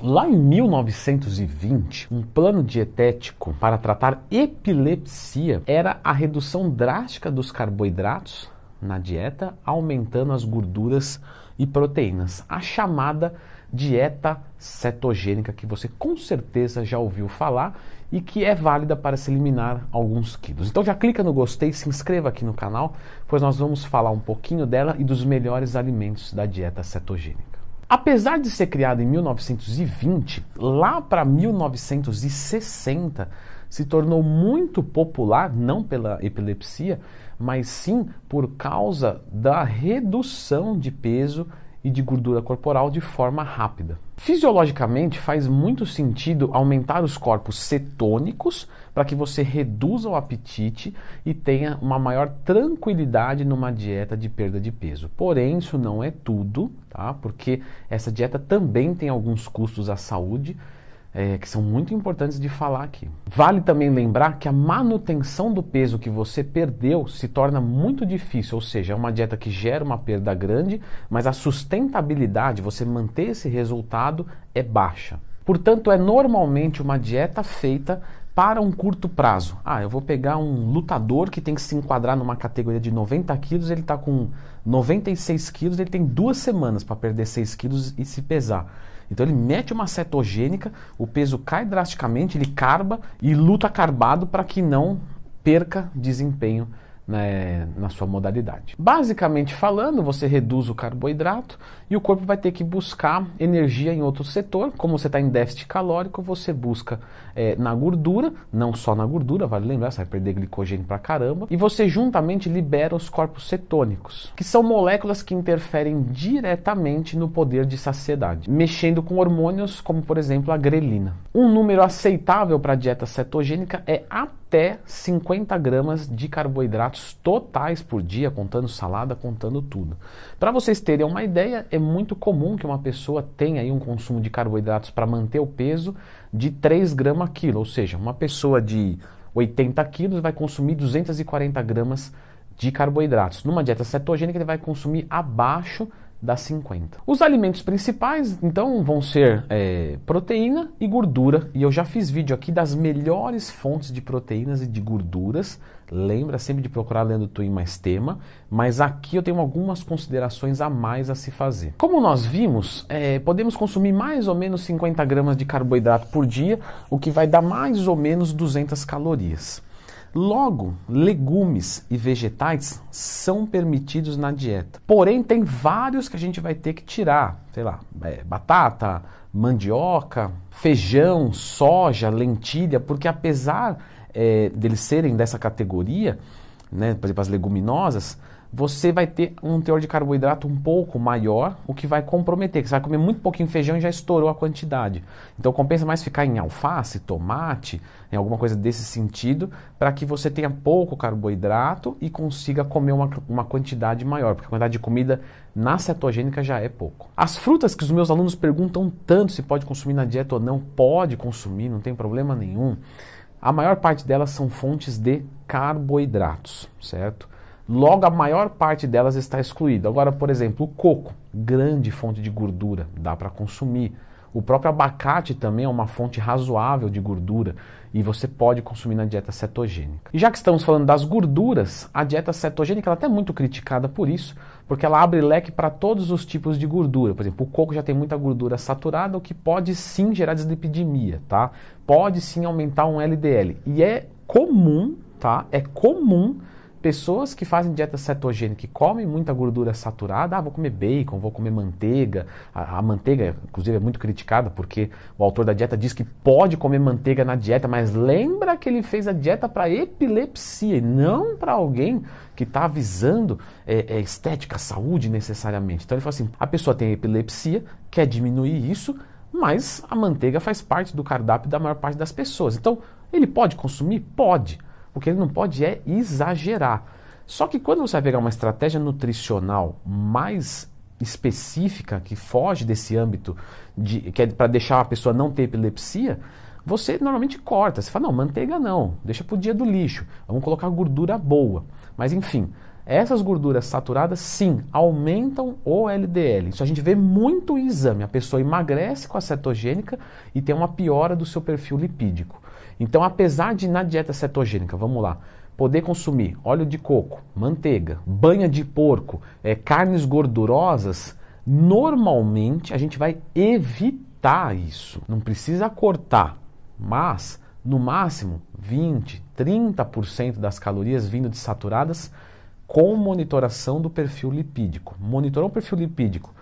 Lá em 1920, um plano dietético para tratar epilepsia era a redução drástica dos carboidratos na dieta, aumentando as gorduras e proteínas, a chamada dieta cetogênica que você com certeza já ouviu falar e que é válida para se eliminar alguns quilos. Então já clica no gostei, se inscreva aqui no canal, pois nós vamos falar um pouquinho dela e dos melhores alimentos da dieta cetogênica. Apesar de ser criada em 1920, lá para 1960 se tornou muito popular, não pela epilepsia, mas sim por causa da redução de peso e de gordura corporal de forma rápida. Fisiologicamente, faz muito sentido aumentar os corpos cetônicos para que você reduza o apetite e tenha uma maior tranquilidade numa dieta de perda de peso. Porém, isso não é tudo, tá? Porque essa dieta também tem alguns custos à saúde é, que são muito importantes de falar aqui. Vale também lembrar que a manutenção do peso que você perdeu se torna muito difícil, ou seja, é uma dieta que gera uma perda grande, mas a sustentabilidade, você manter esse resultado, é baixa. Portanto, é normalmente uma dieta feita para um curto prazo. Ah, eu vou pegar um lutador que tem que se enquadrar numa categoria de 90 quilos, ele está com 96 quilos, ele tem duas semanas para perder 6 quilos e se pesar. Então ele mete uma cetogênica, o peso cai drasticamente, ele carba e luta carbado para que não perca desempenho né, na sua modalidade. Basicamente falando, você reduz o carboidrato e o corpo vai ter que buscar energia em outro setor. Como você está em déficit calórico, você busca é, na gordura, não só na gordura, vale lembrar, você vai perder glicogênio pra caramba, e você juntamente libera os corpos cetônicos, que são moléculas que interferem diretamente no poder de saciedade, mexendo com hormônios como, por exemplo, a grelina. Um número aceitável para a dieta cetogênica é até 50 gramas de carboidratos totais por dia, contando salada, contando tudo. Para vocês terem uma ideia, é muito comum que uma pessoa tenha aí um consumo de carboidratos para manter o peso de 3 gramas quilo, ou seja, uma pessoa de 80 quilos vai consumir 240 gramas de carboidratos. Numa dieta cetogênica ele vai consumir abaixo das 50. Os alimentos principais, então, vão ser é, proteína e gordura. E eu já fiz vídeo aqui das melhores fontes de proteínas e de gorduras. Lembra sempre de procurar lendo Twin mais tema. Mas aqui eu tenho algumas considerações a mais a se fazer. Como nós vimos, é, podemos consumir mais ou menos 50 gramas de carboidrato por dia, o que vai dar mais ou menos 200 calorias. Logo, legumes e vegetais são permitidos na dieta. Porém, tem vários que a gente vai ter que tirar. Sei lá, é, batata, mandioca, feijão, soja, lentilha, porque apesar é, deles serem dessa categoria, né, por exemplo, as leguminosas, você vai ter um teor de carboidrato um pouco maior, o que vai comprometer, que você vai comer muito pouquinho feijão e já estourou a quantidade. Então compensa mais ficar em alface, tomate, em alguma coisa desse sentido, para que você tenha pouco carboidrato e consiga comer uma, uma quantidade maior, porque a quantidade de comida na cetogênica já é pouco. As frutas que os meus alunos perguntam tanto se pode consumir na dieta ou não, pode consumir, não tem problema nenhum. A maior parte delas são fontes de carboidratos, certo? Logo, a maior parte delas está excluída. Agora, por exemplo, o coco, grande fonte de gordura, dá para consumir. O próprio abacate também é uma fonte razoável de gordura e você pode consumir na dieta cetogênica. E já que estamos falando das gorduras, a dieta cetogênica ela é até muito criticada por isso, porque ela abre leque para todos os tipos de gordura. Por exemplo, o coco já tem muita gordura saturada, o que pode sim gerar dislipidemia, tá? Pode sim aumentar um LDL. E é comum, tá? É comum Pessoas que fazem dieta cetogênica, que comem muita gordura saturada, ah, vou comer bacon, vou comer manteiga. A, a, manteiga, inclusive, é muito criticada porque o autor da dieta diz que pode comer manteiga na dieta, mas lembra que ele fez a dieta para epilepsia e não para alguém que está visando é, é, estética, saúde necessariamente. Então ele falou assim: a pessoa tem epilepsia, quer diminuir isso, mas a manteiga faz parte do cardápio da maior parte das pessoas. Então ele pode consumir? Pode. O que ele não pode é exagerar. Só que quando você vai pegar uma estratégia nutricional mais específica, que foge desse âmbito, de, que é para deixar a pessoa não ter epilepsia, você normalmente corta. Você fala, não, manteiga não, deixa para o dia do lixo, vamos colocar gordura boa. Mas enfim, Essas gorduras saturadas, sim, aumentam o LDL. Isso a gente vê muito em exame. A pessoa emagrece com a cetogênica e tem uma piora do seu perfil lipídico. Então, apesar de na dieta cetogênica, vamos lá, poder consumir óleo de coco, manteiga, banha de porco, é, carnes gordurosas, normalmente a gente vai evitar isso. Não precisa cortar, mas no máximo 20, 30% das calorias vindo de saturadas com monitoração do perfil lipídico. Monitorou o perfil lipídico,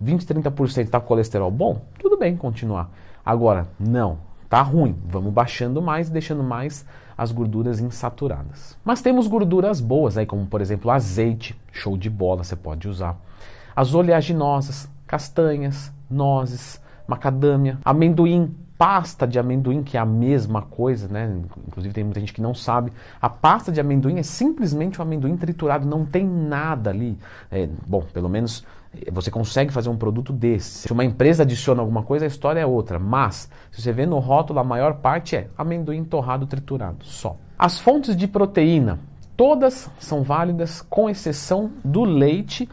20, 30% está colesterol bom? Tudo bem continuar. Agora, não, tá ruim. Vamos baixando mais, deixando mais as gorduras insaturadas. Mas temos gorduras boas aí, como por exemplo azeite, show de bola, você pode usar. As oleaginosas, castanhas, nozes, macadâmia, amendoim, pasta de amendoim, que é a mesma coisa, né? Inclusive tem muita gente que não sabe. A pasta de amendoim é simplesmente o amendoim triturado, não tem nada ali. É, bom, pelo menos você consegue fazer um produto desse. Se uma empresa adiciona alguma coisa, a história é outra. Mas, se você vê no rótulo, a maior parte é amendoim torrado triturado, só. As fontes de proteína, todas são válidas, com exceção do leite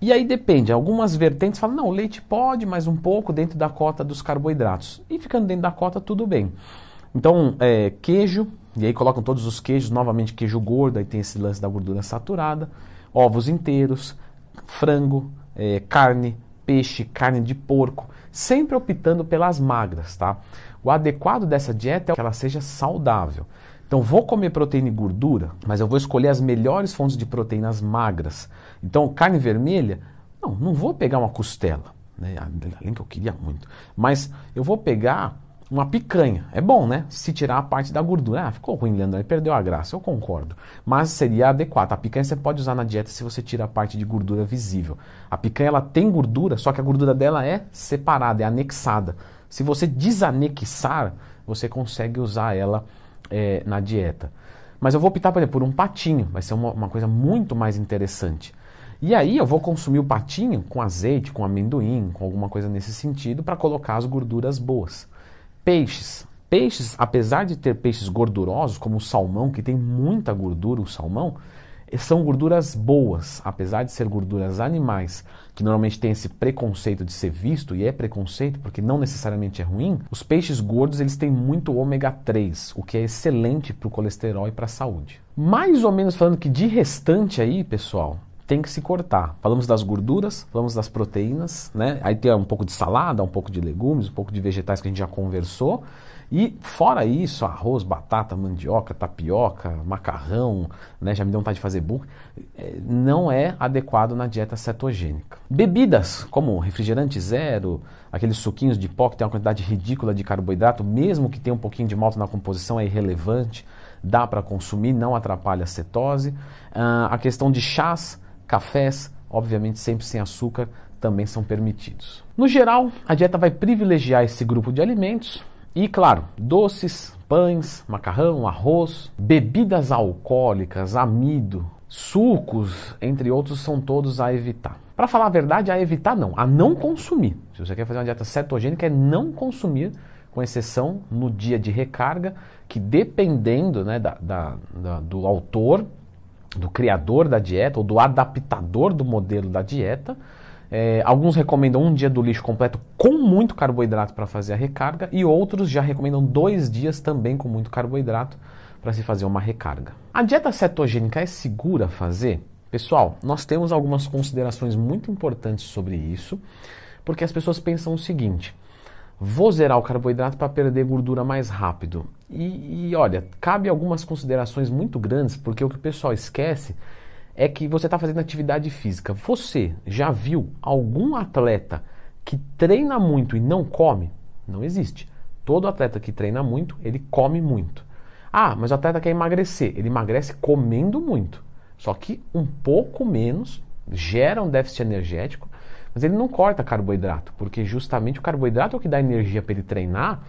e aí depende, algumas vertentes falam, não, o leite pode, mas um pouco dentro da cota dos carboidratos. E ficando dentro da cota, tudo bem. Então, é, queijo, e aí colocam todos os queijos, novamente queijo gordo, aí tem esse lance da gordura saturada, ovos inteiros, frango, é, carne, peixe, carne de porco, sempre optando pelas magras, tá? O adequado dessa dieta é que ela seja saudável. Então, vou comer proteína e gordura, mas eu vou escolher as melhores fontes de proteínas magras. Então, carne vermelha, não, não vou pegar uma costela, né? além que eu queria muito, mas eu vou pegar uma picanha. É bom, né? Se tirar a parte da gordura. Ah, ficou ruim, Leandro, perdeu a graça, eu concordo. Mas seria adequado. A picanha você pode usar na dieta se você tira a parte de gordura visível. A picanha ela tem gordura, só que a gordura dela é separada, é anexada. Se você desanexar, você consegue usar ela é, na dieta. Mas eu vou optar, por, exemplo, por um patinho, vai ser uma, uma coisa muito mais interessante. E aí eu vou consumir o patinho com azeite, com amendoim, com alguma coisa nesse sentido, para colocar as gorduras boas. Peixes. Peixes, apesar de ter peixes gordurosos, como o salmão, que tem muita gordura, o salmão, são gorduras boas, apesar de ser gorduras animais, que normalmente tem esse preconceito de ser visto, e é preconceito porque não necessariamente é ruim, os peixes gordos eles têm muito ômega 3, o que é excelente para o colesterol e para a saúde. Mais ou menos falando que de restante aí, pessoal, tem que se cortar. Falamos das gorduras, falamos das proteínas, né? Aí tem um pouco de salada, um pouco de legumes, um pouco de vegetais que a gente já conversou. E fora isso, arroz, batata, mandioca, tapioca, macarrão, né, já me deu vontade de fazer burro, é, não é adequado na dieta cetogênica. Bebidas, como refrigerante zero, aqueles suquinhos de pó que tem uma quantidade ridícula de carboidrato, mesmo que tenha um pouquinho de malto na composição, é irrelevante, dá para consumir, não atrapalha a cetose. Uh, a questão de chás, cafés, obviamente sempre sem açúcar, também são permitidos. No geral, a dieta vai privilegiar esse grupo de alimentos, e claro, doces, pães, macarrão, arroz, bebidas alcoólicas, amido, sucos, entre outros, são todos a evitar. Para falar a verdade, a evitar não, a não consumir. Se você quer fazer uma dieta cetogênica, é não consumir, com exceção no dia de recarga, que dependendo né, da, da, da, do autor, do criador da dieta ou do adaptador do modelo da dieta, é, alguns recomendam um dia do lixo completo com muito carboidrato para fazer a recarga e outros já recomendam dois dias também com muito carboidrato para se fazer uma recarga. A dieta cetogênica é segura fazer? Pessoal, nós temos algumas considerações muito importantes sobre isso, porque as pessoas pensam o seguinte: vou zerar o carboidrato para perder gordura mais rápido. E, e olha, cabe algumas considerações muito grandes, porque o que o pessoal esquece é que você está fazendo atividade física. Você já viu algum atleta que treina muito e não come? Não existe. Todo atleta que treina muito, ele come muito. Ah, mas o atleta quer emagrecer. Ele emagrece comendo muito. Só que um pouco menos, gera um déficit energético, mas ele não corta carboidrato, porque justamente o carboidrato é o que dá energia para ele treinar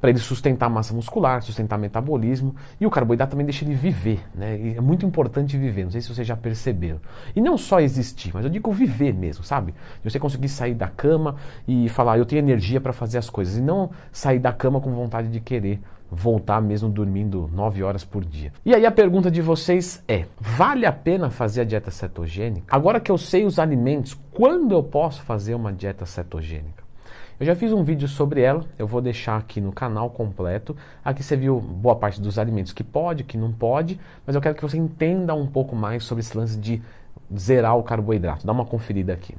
para ele sustentar a massa muscular, sustentar metabolismo, e o carboidrato também deixa ele viver, né? E é muito importante viver, não sei se vocês já perceberam. E não só existir, mas eu digo viver mesmo, sabe? Você conseguir sair da cama e falar, eu tenho energia para fazer as coisas, e não sair da cama com vontade de querer voltar mesmo dormindo 9 horas por dia. E aí a pergunta de vocês é: vale a pena fazer a dieta cetogênica? Agora que eu sei os alimentos, quando eu posso fazer uma dieta cetogênica? Eu já fiz um vídeo sobre ela, eu vou deixar aqui no canal completo. Aqui você viu boa parte dos alimentos que pode, que não pode, mas eu quero que você entenda um pouco mais sobre esse lance de zerar o carboidrato. Dá uma conferida aqui.